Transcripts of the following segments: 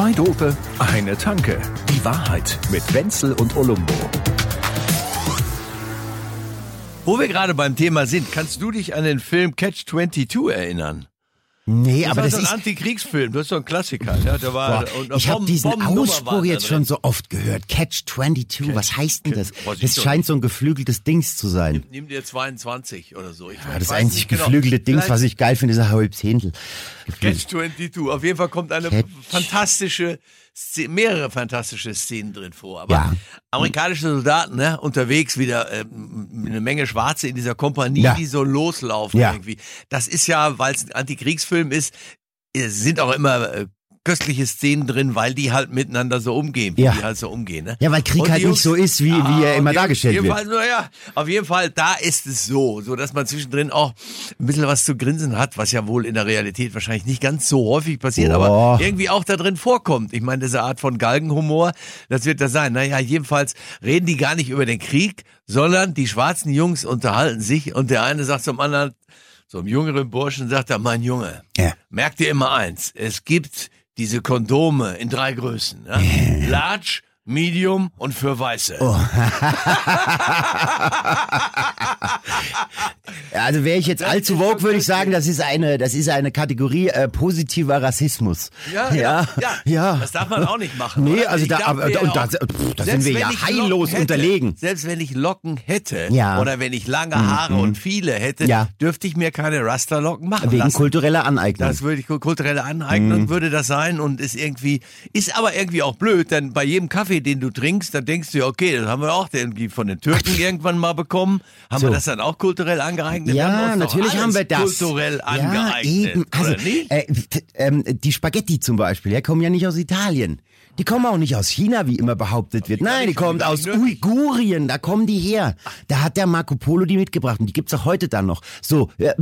Zwei Dope, eine Tanke. Die Wahrheit mit Wenzel und Olumbo. Wo wir gerade beim Thema sind, kannst du dich an den Film Catch 22 erinnern? Nee, Das aber war das so ein ist. Antikriegsfilm, das ist so ein Klassiker. Ja, der war, Boah, und ich habe Bomben- diesen Bombennummer Ausspruch jetzt schon so oft gehört. Catch 22, was heißt denn das? ich Das scheint so ein geflügeltes Dings zu sein. Nimm dir 22 oder so. Ich Ja, das weiß einzig genau. geflügelte Dings, Vielleicht was ich geil finde, ist ein Halbzehntel. Catch 22. Auf jeden Fall kommt eine Catch. fantastische, mehrere fantastische Szenen drin vor. Aber Ja. amerikanische Soldaten, ne, unterwegs wieder ähm, eine Menge Schwarze in dieser Kompanie, Ja. die so loslaufen Ja. irgendwie. Das ist ja, weil es ein Antikriegsfilm ist, es sind auch immer äh, köstliche Szenen drin, weil die halt miteinander so umgehen, wie Ja. die halt so umgehen. Ne? Ja, weil Krieg Und halt nicht so ist, wie- wie er immer auf dargestellt jeden wird. Fall, naja, auf jeden Fall, da ist es so, so dass man zwischendrin auch ein bisschen was zu grinsen hat, was ja wohl in der Realität wahrscheinlich nicht ganz so häufig passiert, aber Boah. irgendwie auch da drin vorkommt. Ich meine, diese Art von Galgenhumor, das wird das sein. Naja, jedenfalls reden die gar nicht über den Krieg, sondern die schwarzen Jungs unterhalten sich und der eine sagt zum anderen, so einem jüngeren Burschen sagt er, mein Junge, Ja. merk dir immer eins, es gibt diese Kondome in drei Größen. Ja? Large, Medium und für Weiße. Oh. Also wäre ich jetzt allzu woke, würde ich sagen, das ist eine, das ist eine Kategorie äh, positiver Rassismus. Ja, ja, ja, ja. Das darf man auch nicht machen. Nee, oder? also da, aber, und da, pff, da sind wir ja heillos hätte, unterlegen. Selbst wenn ich Locken hätte Ja. Mhm, oder wenn ich lange Haare und viele hätte, dürfte ich mir keine Rasterlocken machen Wegen lassen. kultureller Aneignung. Das würde ich kulturelle Aneignung Mhm. würde das sein und ist irgendwie ist aber irgendwie auch blöd, denn bei jedem Kaffee, den du trinkst, dann denkst du ja, okay, das haben wir auch irgendwie von den Türken irgendwann mal bekommen. Haben So. wir das dann auch kulturell angeeignet? ja, natürlich haben wir das. Kulturell ja, angeeignet. eben. Also, äh, ähm, die Spaghetti zum Beispiel, ja, kommen ja nicht aus Italien. Die kommen auch nicht aus China, wie immer behauptet wird. Nein, die kommen die aus. Uigurien, da kommen die her. Da hat der Marco Polo die mitgebracht und die gibt's auch heute dann noch. So, äh,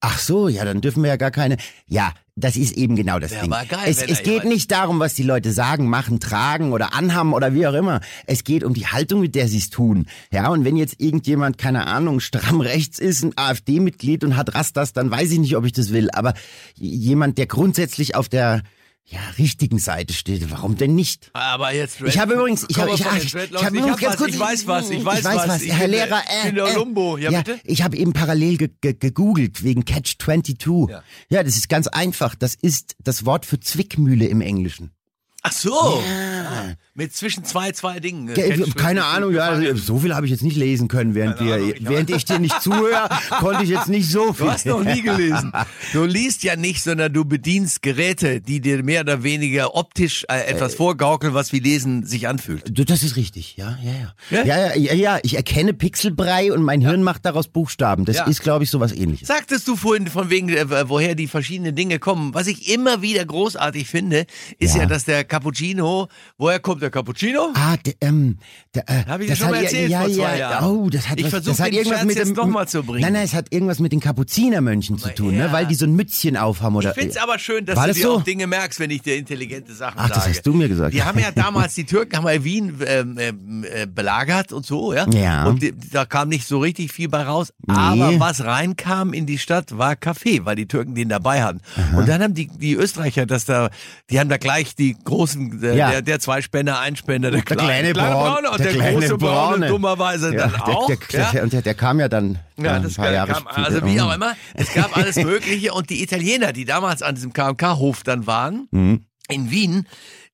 ach so, ja, dann dürfen wir ja gar keine. Ja, das ist eben genau das Wär Ding. geil, es es geht nicht darum, was die Leute sagen, machen, tragen oder anhaben oder wie auch immer. Es geht um die Haltung, mit der sie es tun. Ja, und wenn jetzt irgendjemand, keine Ahnung, stramm rechts ist, ein AfD-Mitglied und hat Rastas, dann weiß ich nicht, ob ich das will. Aber jemand, der grundsätzlich auf der ja, richtigen Seite steht, warum denn nicht? Aber jetzt Ich habe übrigens, ich habe, ich, ich, Dreadlocks. ich habe ich, übrigens hab ganz was, kurz, ich weiß was, ich weiß, weiß was. Herr bin der- Lehrer, ich äh, äh, Olumbo. Ja, ja, bitte? ich habe eben parallel ge ge gegoogelt wegen Catch 22. Ja. Ja. das ist ganz einfach. Das ist das Wort für Zwickmühle im Englischen. Ach so. Ah, mit zwischen zwei, zwei Dingen. Ge- Catch Keine 22 Ahnung, ja, gefangen. so viel habe ich jetzt nicht lesen können, während, wir, Ahnung, ich während ich dir nicht zuhöre, konnte ich jetzt nicht so viel. Du hast noch nie gelesen. Du liest ja nicht, sondern du bedienst Geräte, die dir mehr oder weniger optisch äh, etwas vorgaukeln, was wie Lesen sich anfühlt. Das ist richtig, ja, ja, Ja? ja. Ja, ja, ja, ja. Ich erkenne Pixelbrei und mein Hirn macht daraus Buchstaben. Das Ja. ist, glaube ich, sowas ähnliches. Sagtest du vorhin von wegen, äh, woher die verschiedenen Dinge kommen? Was ich immer wieder großartig finde, ist ja, Ja. dass der Cappuccino, woher kommt der Cappuccino? Ah, der, ähm, der, äh, Hab ich dir das schon mal ja- erzählt ja, vor zwei ja, Jahren. Oh, das hat Ich was, das hat irgendwas Scherz mit jetzt dem, noch mal zu bringen. Nein, nein, es hat irgendwas mit den Kapuzinermönchen zu tun, ja. ne, weil die so ein Mützchen aufhaben oder. Ich find's aber schön, dass War du das dir so? auch Dinge merkst, wenn ich dir intelligente Sachen Ach, sage. das hast du mir gesagt. Die haben ja damals, die Türken haben ja Wien ähm, ähm, äh, belagert und so, ja. Ja. Und die, da kam nicht so richtig viel bei raus. Nee. Aber was reinkam in die Stadt, war Kaffee, weil die Türken den dabei hatten. Und dann haben die, die Österreicher das da, die haben da gleich die großen, äh, Ja. der, der Zweispänner, Einspänner, der, der kleine, Braun, und der, große Braune, dummerweise ja, dann auch. Der, der, ja. der, und der, der kam ja dann Ja, ein das paar kam, Jahre kam, später. also wie auch Mhm. immer, es gab alles Mögliche und die Italiener, die damals an diesem KMK-Hof dann waren, Mhm. in Wien,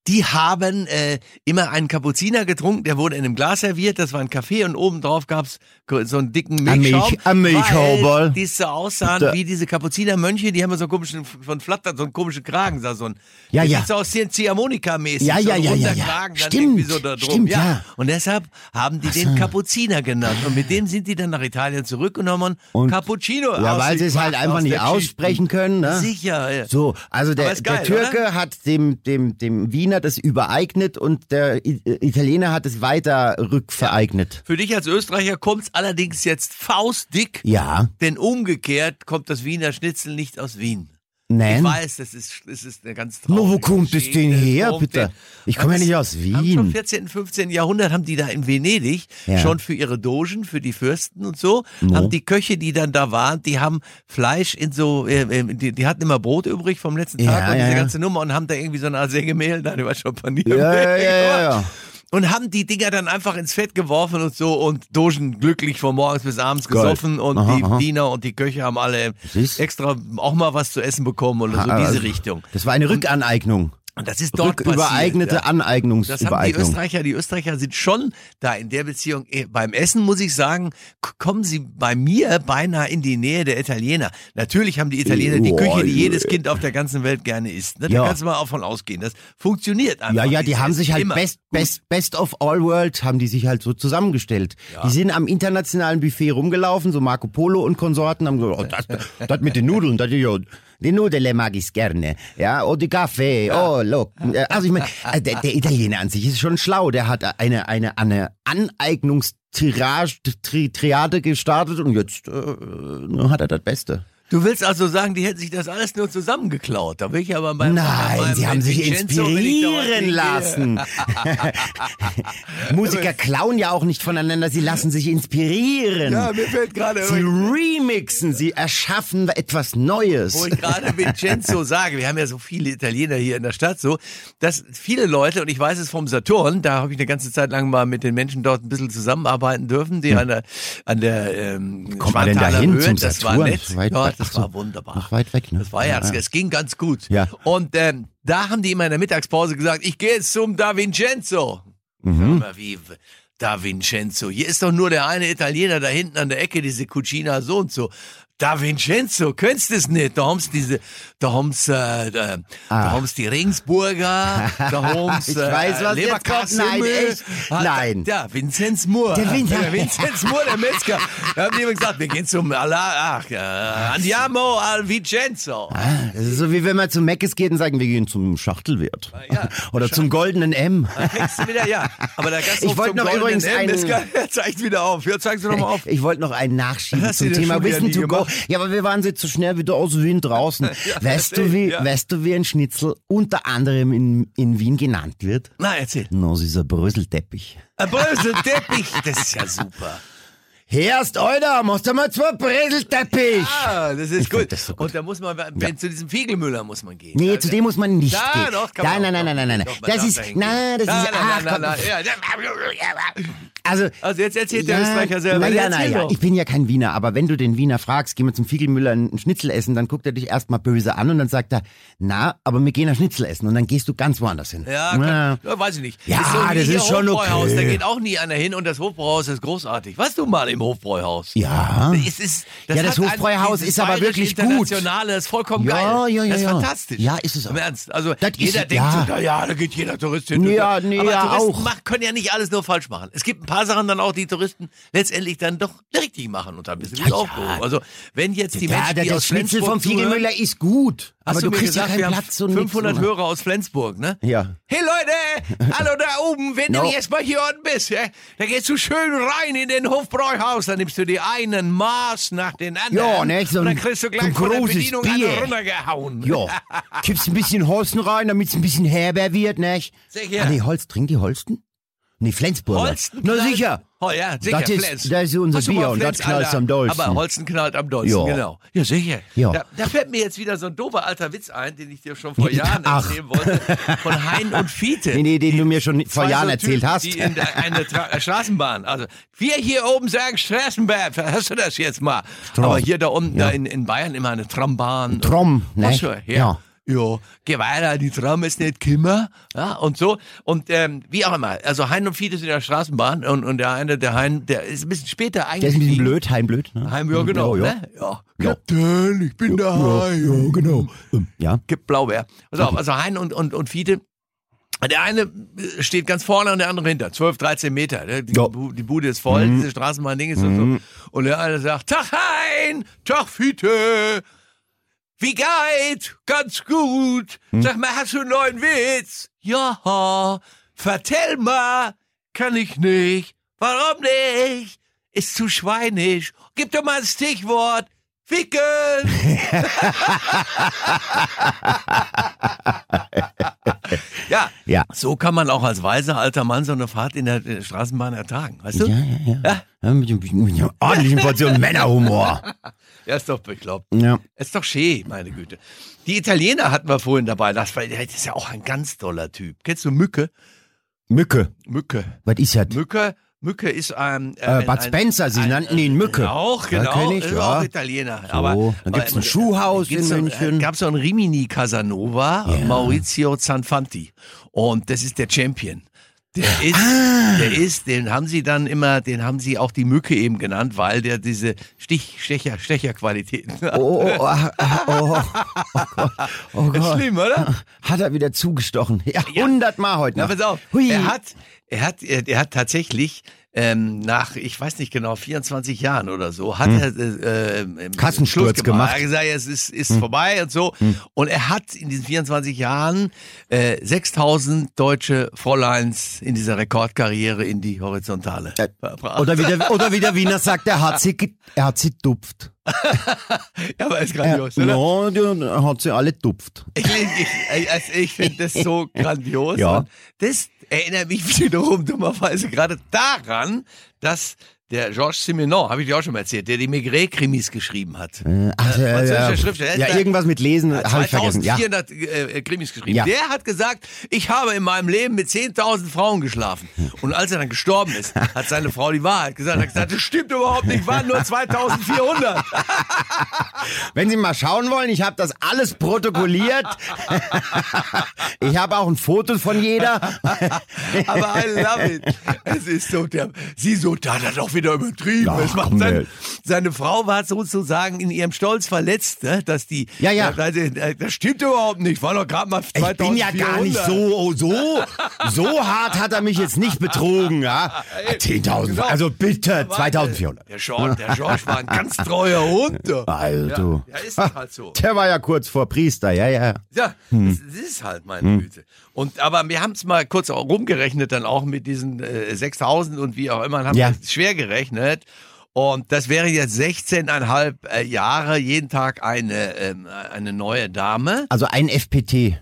die haben äh, immer einen Kapuziner getrunken, der wurde in einem Glas serviert, das war ein Kaffee und oben drauf gab's so einen dicken Ein Milchschaum, Milch- ein Milchschauberl. weil die so aussahen Da- wie diese Kapuzinermönche, die haben ja so einen komischen, von Flatter, so einen komischen Kragen, da so ein, Ja, ja. sieht so aus ein Ziehharmonika-mäßig, Ja, so ja, ein ja, ja, ja. Kragen, dann Stimmt, so da drum, stimmt, ja. ja. Und deshalb haben die den Kapuziner genannt und mit dem sind die dann nach Italien zurückgenommen Und- Cappuccino Ja, weil sie es halt einfach nicht aussprechen können. Ne? Sicher, ja. So, also der, geil, der Türke oder? hat dem, dem, dem Wiener das übereignet und der Italiener hat es weiter rückvereignet. Für dich als Österreicher kommt's allerdings jetzt faustdick, Ja. denn umgekehrt kommt das Wiener Schnitzel nicht aus Wien. Nein. Ich weiß, das ist, das ist eine ganz No, wo traurige kommt es denn her, bitte? Ich komme ja nicht das- aus schon im Wien. 14., 15. Jahrhundert haben die da in Venedig Ja. schon für ihre Dogen, für die Fürsten und so, No. haben die Köche, die dann da waren, die haben Fleisch in so, äh, die, die hatten immer Brot übrig vom letzten Tag Ja, und ja, diese ganze Nummer und haben da irgendwie so eine Art Sägemehl, schon, Panier. Ja, ja, ja, ja, ja. Und haben die Dinger dann einfach ins Fett geworfen und so und Dogen glücklich von morgens bis abends Geil. gesoffen und Aha, die aha. Diener und die Köche haben alle Siehst? extra auch mal was zu essen bekommen oder so Ah, diese also, Richtung. Das war eine Rückaneignung. Und das ist dort passiert. Rückübereignete ja. Das haben die Aneignungsübereignung. Österreicher, die Österreicher sind schon da in der Beziehung. eh, Beim Essen muss ich sagen, kommen sie bei mir beinahe in die Nähe der Italiener. Natürlich haben die Italiener die Oh, Küche, die je. jedes Kind auf der ganzen Welt gerne isst. Ne? Da Ja. kannst du mal auch von ausgehen. Das funktioniert einfach. Ja, ja, die Dieses haben sich halt best, best, best of all world, haben die sich halt so zusammengestellt. Die sind am internationalen Buffet rumgelaufen, so Marco Polo und Konsorten, haben gesagt, oh, das, das mit den Nudeln, das ist ja, die Nudeln mag ich gerne. Ja, oh, die Kaffee, oh, look. Äh, Also ich meine, äh, der, der Italiener an sich ist schon schlau. Der hat eine, eine, eine Aneignungstirage, Tri, Triade gestartet und jetzt äh, hat er das Beste. Du willst also sagen, die hätten sich das alles nur zusammengeklaut. Da will ich aber beim Nein, sie haben sich Vincenzo, inspirieren lassen. Musiker klauen ja auch nicht voneinander, sie lassen sich inspirieren. Ja, mir fällt gerade Sie remixen, sie erschaffen etwas Neues. wo ich gerade Vincenzo sage, wir haben ja so viele Italiener hier in der Stadt, so, dass viele Leute, und ich weiß es vom Saturn, da habe ich eine ganze Zeit lang mal mit den Menschen dort ein bisschen zusammenarbeiten dürfen, die an der, an der ähm, kommt man denn da Schwanthaler hin Höhe, zum das war Saturn? nett, weit- das so, war wunderbar. noch weit weg, ne? Das war ja, Ja, es, ging ganz gut. Ja. Und ähm, da haben die immer in der Mittagspause gesagt, ich gehe jetzt zum Da Vincenzo. Mhm. Aber wie Da Vincenzo? Hier ist doch nur der eine Italiener da hinten an der Ecke, diese Cucina so und so. Da Vincenzo, kennst du es nicht? Da haben's diese, da haben's, äh, da, da haben's die Ringsburger, da haben's, Ah. Ich äh, weiß, was Leberkassemmel. kommt. Nein, echt? Ah, Nein. Ja, Vinzenz Moore. Der Vin- der Vinzenz Moore, der Metzger. Da haben die immer gesagt, wir gehen zum, Alla, ach, äh, Andiamo al Vincenzo. Ah, Das ist so wie wenn man zu Meckes geht und sagen, wir gehen zum Schachtelwirt. ja. Oder zum goldenen M. Da kriegst du wieder, ja. Aber der Gasthof Ich wollte zum noch übrigens M, einen- kann- der zeigt wieder auf. Ja, zeigst du doch mal auf. Ich wollte noch einen nachschieben zum Thema Wissen to go. Gemacht? Ja, aber wir waren jetzt so schnell wieder aus Wien draußen. weißt du, wie, ja. weißt du, wie ein Schnitzel unter anderem in, in Wien genannt wird? Na, erzähl. No, das ist ein Bröselteppich. Ein Bröselteppich, das ist ja super. Herst, Alter, machst du mal zwei Bröselteppich. Ah, das ist gut. das so gut. Und da muss man, wenn zu diesem Fiegelmüller muss man gehen. Nee, Also, zu dem muss man nicht Da, gehen. doch, kann man nein, auch nein, nein, nein, nein, nein. Man Das ist, nein, das ist, ach, komm. Ja. Also, Also jetzt erzählt der Österreicher selber. Na ja, Erzähl na ja. doch. Ich bin ja kein Wiener, aber wenn du den Wiener fragst, geh mal zum Fiegelmüller einen Schnitzel essen, dann guckt er dich erstmal böse an und dann sagt er, na, aber wir gehen ein Schnitzel essen und dann gehst du ganz woanders hin. Ja, Na. ja, weiß ich nicht. Ja, so wie das ist schon okay. Da geht auch nie einer hin und das Hofbräuhaus ist großartig. Warst du mal im Hofbräuhaus? Ja. Es ist, Ja, das ein- Hofbräuhaus ist aber wirklich gut. Internationale ist vollkommen Ja, geil. ja, ja, Das ist ja. fantastisch. Ja, ist es auch. Im Ernst. Also Das jeder ist- denkt ja. so, na ja, da geht jeder Tourist hin. Ja, nee, aber ja, Touristen auch. Macht, können ja nicht alles nur falsch machen. Es gibt ein paar Sachen dann auch, die Touristen letztendlich dann doch richtig machen und da bist du Ja, ja. Also wenn jetzt die ja, Menschen, der, die aus Schnitzel Flensburg vom Fiegelmüller zuhören- ist gut. Aber du kriegst ja gesagt, keinen wir haben Platz und nix, 500 oder? Hörer aus Flensburg, ne? Ja. Hey Leute, hallo da oben, wenn No. du jetzt mal hier unten bist, ja, da gehst du schön rein in den Hofbräuhaus, dann nimmst du dir einen Maß nach den anderen. Ja, ne, so und dann ein- kriegst du so gleich ein von der Bedienung Bier. runtergehauen. Ja, kippst ein bisschen Holsten rein, damit es ein bisschen herber wird, nicht? Sicher. Ah, nee, Holz, trinkt die Holsten? Nee, Flensburger. Holsten Na knallt- sicher. Oh ja, sicher, Das ist- Flens. das ist unser Hast Bier und das knallt am dollsten. Aber Holsten knallt am dollsten, Ja. genau. Ja, sicher. Ja. Da, da fällt mir jetzt wieder so ein doofer alter Witz ein, den ich dir schon vor Ja, Jahren ach. erzählen wollte, von Hein und Fiete. Nee, nee, den du mir schon vor Jahren so erzählt Typen, hast. Die in der, eine Tra äh, Straßenbahn. Also, wir hier oben sagen Straßenbahn. Hast du das jetzt mal? Aber hier da unten, da in, in Bayern immer eine Trambahn. Trom, ne? Ja. Ja. Ja, geh weiter, die Tram ist nicht kimmer, ja, und so. Und ähm, wie auch immer, also Hein und Fiete sind in der Straßenbahn und, und der eine, der Hein, der ist ein bisschen später Der ist ein bisschen blöd, heimblöd. Ne? Heim, ja, genau, Ja, ja. ne? Ja. Ja. Kapitän, ich bin der Hein. Ja, genau. Ähm, Ja. Gibt Blaubeer. Pass auf, also Hein und, und, und Fiete. Der eine steht ganz vorne und der andere hinter. 12, 13 Meter. ne? Die, Ja. Die Bude ist voll, diese Straßenbahn-Ding ist und so. Und der eine sagt, Tag Hein, Tag Fiete. Wie geht? Ganz gut. Sag mal, hast du einen neuen Witz? Ja. Vertell mal. Kann ich nicht. Warum nicht? Ist zu schweinisch. Gib doch mal ein Stichwort. Ficken! ja, Ja. so kann man auch als weiser alter Mann so eine Fahrt in der Straßenbahn ertragen, weißt du? Ja, ja, ja. ja mit, mit, mit einer ordentlichen Portion Männerhumor. Ja, ist doch bekloppt. Ja. Ist doch schön, meine Güte. Die Italiener hatten wir vorhin dabei. Das, war, das ist ja auch ein ganz toller Typ. Kennst du Mücke? Mücke. Mücke. Was ist das? Mücke, Mücke ist ein. Äh, Bud Spencer, sie nannten ihn Mücke. Auch, Ja, genau. ich, ist ja. auch Italiener. So, aber, dann gibt's aber- ein Schuhhaus gibt's in so- München. gab so einen Rimini Casanova, Ja. Maurizio Zanfanti. Und das ist der Champion. Der ist, Ah. der ist, den haben sie dann immer, den haben sie auch die Mücke eben genannt, weil der diese Stich, Stecher, Stecherqualitäten hat. Oh, oh, oh, oh, oh Gott. Oh Ist Gott. schlimm, oder? Hat er wieder zugestochen. Ja, hundertmal heute Na, noch. pass auf. Hui. Er hat, er hat, er, er hat tatsächlich ähm, nach, ich weiß nicht genau, 24 Jahren oder so, hat er äh, äh, im Kassensturz Schluss gemacht. Er hat gesagt, es ist, ist vorbei und so. Und er hat in diesen 24 Jahren äh, 6000 deutsche Fräuleins in dieser Rekordkarriere in die Horizontale Äh. Oder wie, der, oder wie der Wiener sagt, er hat sie, er hat sie tupft. ja, aber ist grandios, oder? ja, er hat sie alle tupft. Ich, ich, also ich finde das so grandios. Ja. Das erinnert mich wiederum dummerweise gerade daran, dass der Georges Simenon, habe ich dir auch schon mal erzählt, der die Maigret-Krimis geschrieben hat. Äh, Ach, ja, französischer ja, ja, irgendwas mit Lesen habe ich vergessen. Ja. 2400 äh, Krimis geschrieben. Ja. Der hat gesagt, ich habe in meinem Leben mit 10.000 Frauen geschlafen. Und als er dann gestorben ist, hat seine Frau die Wahrheit gesagt. Er hat gesagt, das stimmt überhaupt nicht, waren nur 2.400. Wenn Sie mal schauen wollen, ich habe das alles protokolliert. ich habe auch ein Foto von jeder. Aber I love it. Es ist so, der, sie so, da hat er doch wieder übertrieben. Es macht sein, seine Frau war sozusagen in ihrem Stolz verletzt, ne, dass die, Ja, ja. Das, das stimmt überhaupt nicht, war doch gerade mal 2400. Ich bin ja gar nicht so, so, so hart hat er mich jetzt nicht betrogen, ja. 10.000, Genau. also bitte, Warte, 2.400. Der George, der George war ein ganz treuer Hund. Also, Ja, ja, ist halt so. der war ja kurz vor Priester, ja, ja. Ja, Hm. das, das ist halt meine Güte. Und aber wir haben es mal kurz auch rumgerechnet, dann auch mit diesen äh, 6000 und wie auch immer, haben Ja. schwer gerechnet. Und das wäre jetzt 16,5 äh, Jahre, jeden Tag eine, ähm, eine neue Dame. Also ein FPT,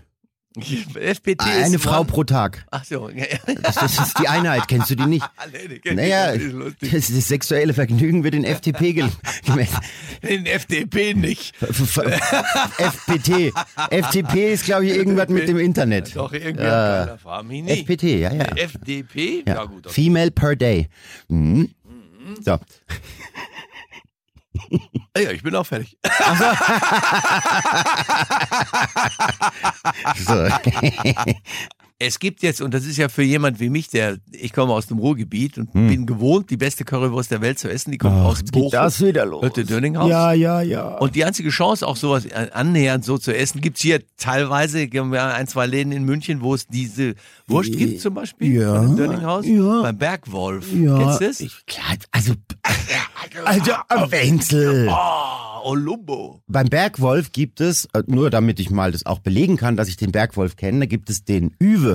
FPT ist eine Frau Mann. pro Tag. Ach so, ja, ja. Das, das ist die Einheit, kennst du die nicht? Nee, nee, ich Naja, nicht, das das, sexuelle Vergnügen wird in FTP gemessen. Den FDP nicht. FPT. FTP ist, glaube ich, irgendwas mit dem Internet. Doch, irgendwie Äh. FPT, ja, ja. FDP? Ja, Ja. gut. okay. Female per day. Mhm. So. Ja, ich bin auch fertig. so. Es gibt jetzt, und das ist ja für jemand wie mich, der, ich komme aus dem Ruhrgebiet und bin gewohnt, die beste Currywurst der Welt zu essen, die kommt aus Ach, Bochum. geht das wieder los? Hörte Dönninghaus? Ja, ja, ja. Und die einzige Chance, auch sowas äh, annähernd so zu essen, gibt's hier teilweise, haben wir ein, zwei Läden in München, wo es diese Wurst gibt zum Beispiel, Ja, von dem Dönninghaus, ja. beim Bergwolf. ja. Kennst du das? Ich, klar, also, also, am Wenzel. Oh, Olumbo. Beim Bergwolf gibt es, äh, nur damit ich mal das auch belegen kann, dass ich den Bergwolf kenne, da gibt es den Üwe.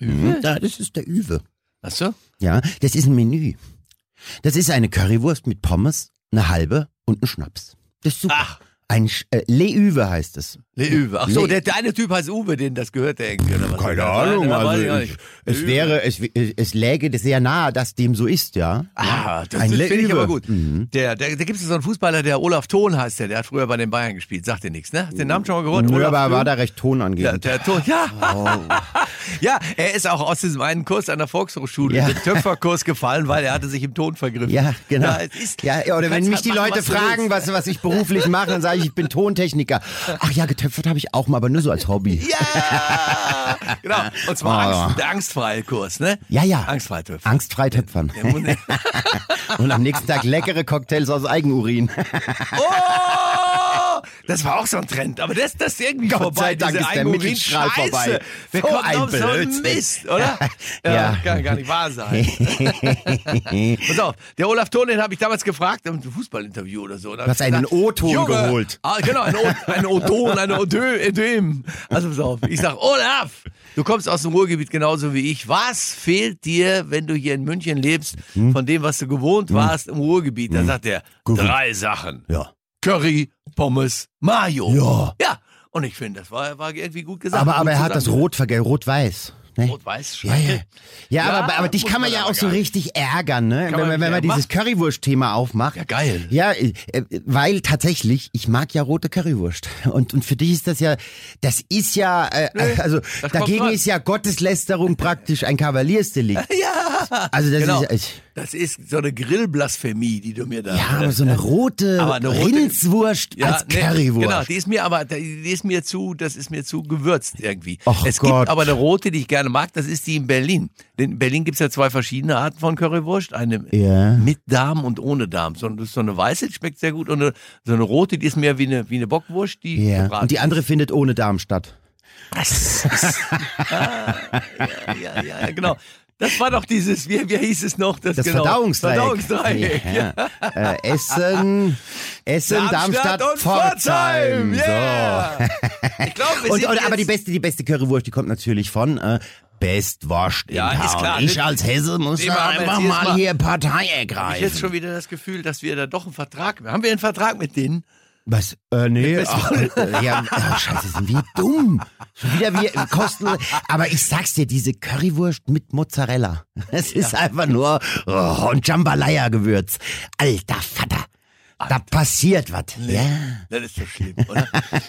Mhm. Ja, das ist der Üwe. Ach so? Ja, das ist ein Menü. Das ist eine Currywurst mit Pommes, eine halbe und ein Schnaps. Das ist super. Ach. Ein Sch äh, Le Üwe heißt es. Le Uwe. Ach so, Le- der, der eine Typ heißt Uwe, den das gehört der irgendwie. Keine Ahnung, also ich. Es wäre, es, es läge sehr nahe, dass dem so ist, ja. Ah, das, finde ich aber gut. Mhm. Der, der, da gibt es so einen Fußballer, der Olaf Thon heißt der, der hat früher bei den Bayern gespielt. Sagt dir nichts, ne? Hast den Namen schon mal gehört? Nö, Olaf aber er war da recht tonangebend. der Ton, ja. Oh. ja, er ist auch aus diesem einen Kurs an der Volkshochschule, Ja. dem Töpferkurs gefallen, weil er hatte sich im Ton vergriffen. Ja, genau. Ja, ist, ja, oder wenn mich halt die machen, Leute was fragen, willst. was, was ich beruflich mache, dann sage ich, ich bin Tontechniker. Ach ja, getöpfert habe ich auch mal, aber nur so als Hobby. Ja, genau. Und zwar Oh. Angst, der angstfreie Kurs, ne? Ja, ja. Angstfrei töpfern. Angstfrei töpfern. Der muss- Und am nächsten Tag leckere Cocktails aus Eigenurin. Oh! Das war auch so ein Trend, aber das, das ist irgendwie Gott vorbei. sei Dank diese ist der Mittelstrahl vorbei. Wer So kommt ein auf so. Mist, oder? Ja, Ja. Kann gar nicht wahr sein. Pass auf, der Olaf Thon, den habe ich damals gefragt, im Fußballinterview oder so. Du hast einen O-Ton geholt. Ah, genau, ein O-Ton, ein Odö, Ödem. Also pass auf, ich sag, Olaf, du kommst aus dem Ruhrgebiet genauso wie ich. Was fehlt dir, wenn du hier in München lebst, Hm? von dem, was du gewohnt warst im Ruhrgebiet? Da sagt er, Gut. drei Sachen. Ja. Curry, Pommes, Mayo. Ja. Ja. Und ich finde, das war, war irgendwie gut gesagt. Aber, aber er hat das. Rot vergessen, Rot-Weiß. Ne? Rot-Weiß Ja, ja. Ja, Ja, aber, aber dich kann man ja auch so richtig ärgern, ne? Kann Wenn man wenn man dieses Currywurst-Thema aufmacht. Ja, geil. Ja, äh, weil tatsächlich, ich mag ja rote Currywurst. Und, und für dich ist das ja, das ist ja, äh, also dagegen ist ja Gotteslästerung praktisch ein Kavaliersdelikt. Ja. Also das Genau. ist, ich, Das ist so eine Grillblasphemie, die du mir da. ja, aber so eine rote, Aber eine rote- Rindswurst als nee, Currywurst. Genau, die ist mir aber, die ist mir zu, das ist mir zu gewürzt irgendwie. Ach es Gott. gibt aber eine rote, die ich gerne mag, das ist die in Berlin. Denn in Berlin gibt's ja zwei verschiedene Arten von Currywurst. Eine Ja. mit Darm und ohne Darm. So, das ist so eine weiße, die schmeckt sehr gut. Und eine, so eine rote, die ist mehr wie eine, wie eine Bockwurst, die Ja. gebraten Und die andere findet ohne Darm statt. Ah, ja, ja, ja, ja, genau. Das war doch dieses, wie, wie hieß es noch? Das, Das genau, Verdauungsdreieck. Verdauungsdreieck. Ja. Äh, Essen, Essen, Darmstadt, und Pforzheim. Yeah. So. Ich glaube, wir Und, und, aber die beste, die beste Currywurst, die kommt natürlich von äh, Bestwurst in Ja, ist Town. klar. Ich als Hesse muss da haben einfach mal Mal- hier Partei Ich jetzt ergreifen. schon wieder das Gefühl, dass wir da doch einen Vertrag haben. wir einen Vertrag mit denen? Was? Äh, nee. Ach, äh, ja, oh, scheiße, sind wir dumm. Schon wieder wir kostenlos. Aber ich sag's dir, diese Currywurst mit Mozzarella. Es ist einfach nur oh, und Jambalaya-Gewürz. Alter Vater. Da passiert was. Ja. Das ist so schlimm, oder?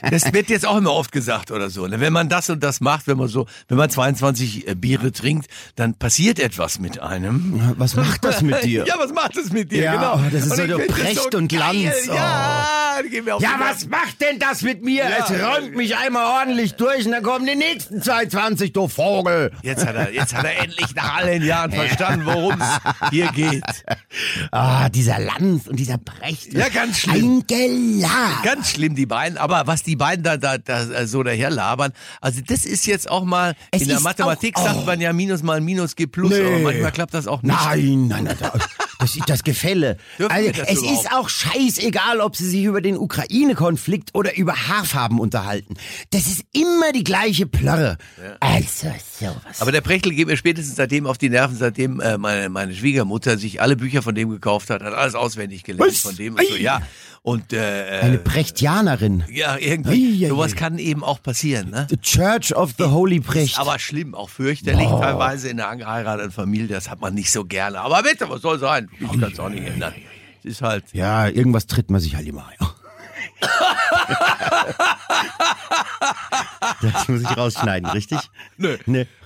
Das wird jetzt auch immer oft gesagt oder so. ne? Wenn man das und das macht, wenn man so, wenn man 22 äh, Biere trinkt, dann passiert etwas mit einem. Was macht das mit dir? Ja, was macht das mit dir? Ja, genau. das ist Und so Precht so und. Glanz. Oh. Ja, Ja, was macht denn das mit mir? Ja. es räumt mich einmal ordentlich durch und dann kommen die nächsten 22, du Vogel. Jetzt hat er, jetzt hat er endlich nach all den Jahren verstanden, worum es hier geht. Ah, dieser Lanz und dieser Brecht. Ja, ganz schlimm. Ein Gelab. Ganz schlimm, die beiden. Aber was die beiden da, da, da äh, so daherlabern, also das ist jetzt auch mal, Es in der Mathematik auch- sagt man ja Minus mal Minus gibt Plus, Nee. aber manchmal klappt das auch nicht. Nein, nein, nein, das ist das Gefälle. Also, das es überhaupt? ist auch scheißegal, ob sie sich über den Ukraine-Konflikt oder über Haarfarben unterhalten. Das ist immer die gleiche Plörre. Also, sowas. Aber der Prechtel geht mir spätestens seitdem auf die Nerven, seitdem äh, meine, meine Schwiegermutter sich alle Bücher von dem gekauft hat, hat alles auswendig gelernt Was? von dem und so, ja. Und äh, Eine äh, Brechtianerin. ja, irgendwie, Ei, ei, sowas ei. kann eben auch passieren, ne? The Church of the Holy Brecht. Aber schlimm, auch fürchterlich, teilweise in einer angeheirateten Familie, das hat man nicht so gerne. Aber bitte, was soll sein? Ich kann es auch nicht ändern. Es ist halt. Ja, irgendwas tritt man sich halt immer ein. Das muss ich rausschneiden, richtig? Nö. Nee.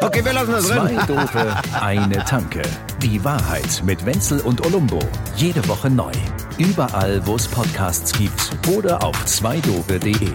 okay, wir lassen das drin. Zwei Dope, eine Tanke. Die Wahrheit mit Wenzel und Olumbo. Jede Woche neu. Überall, wo es Podcasts gibt oder auf zweidope.de.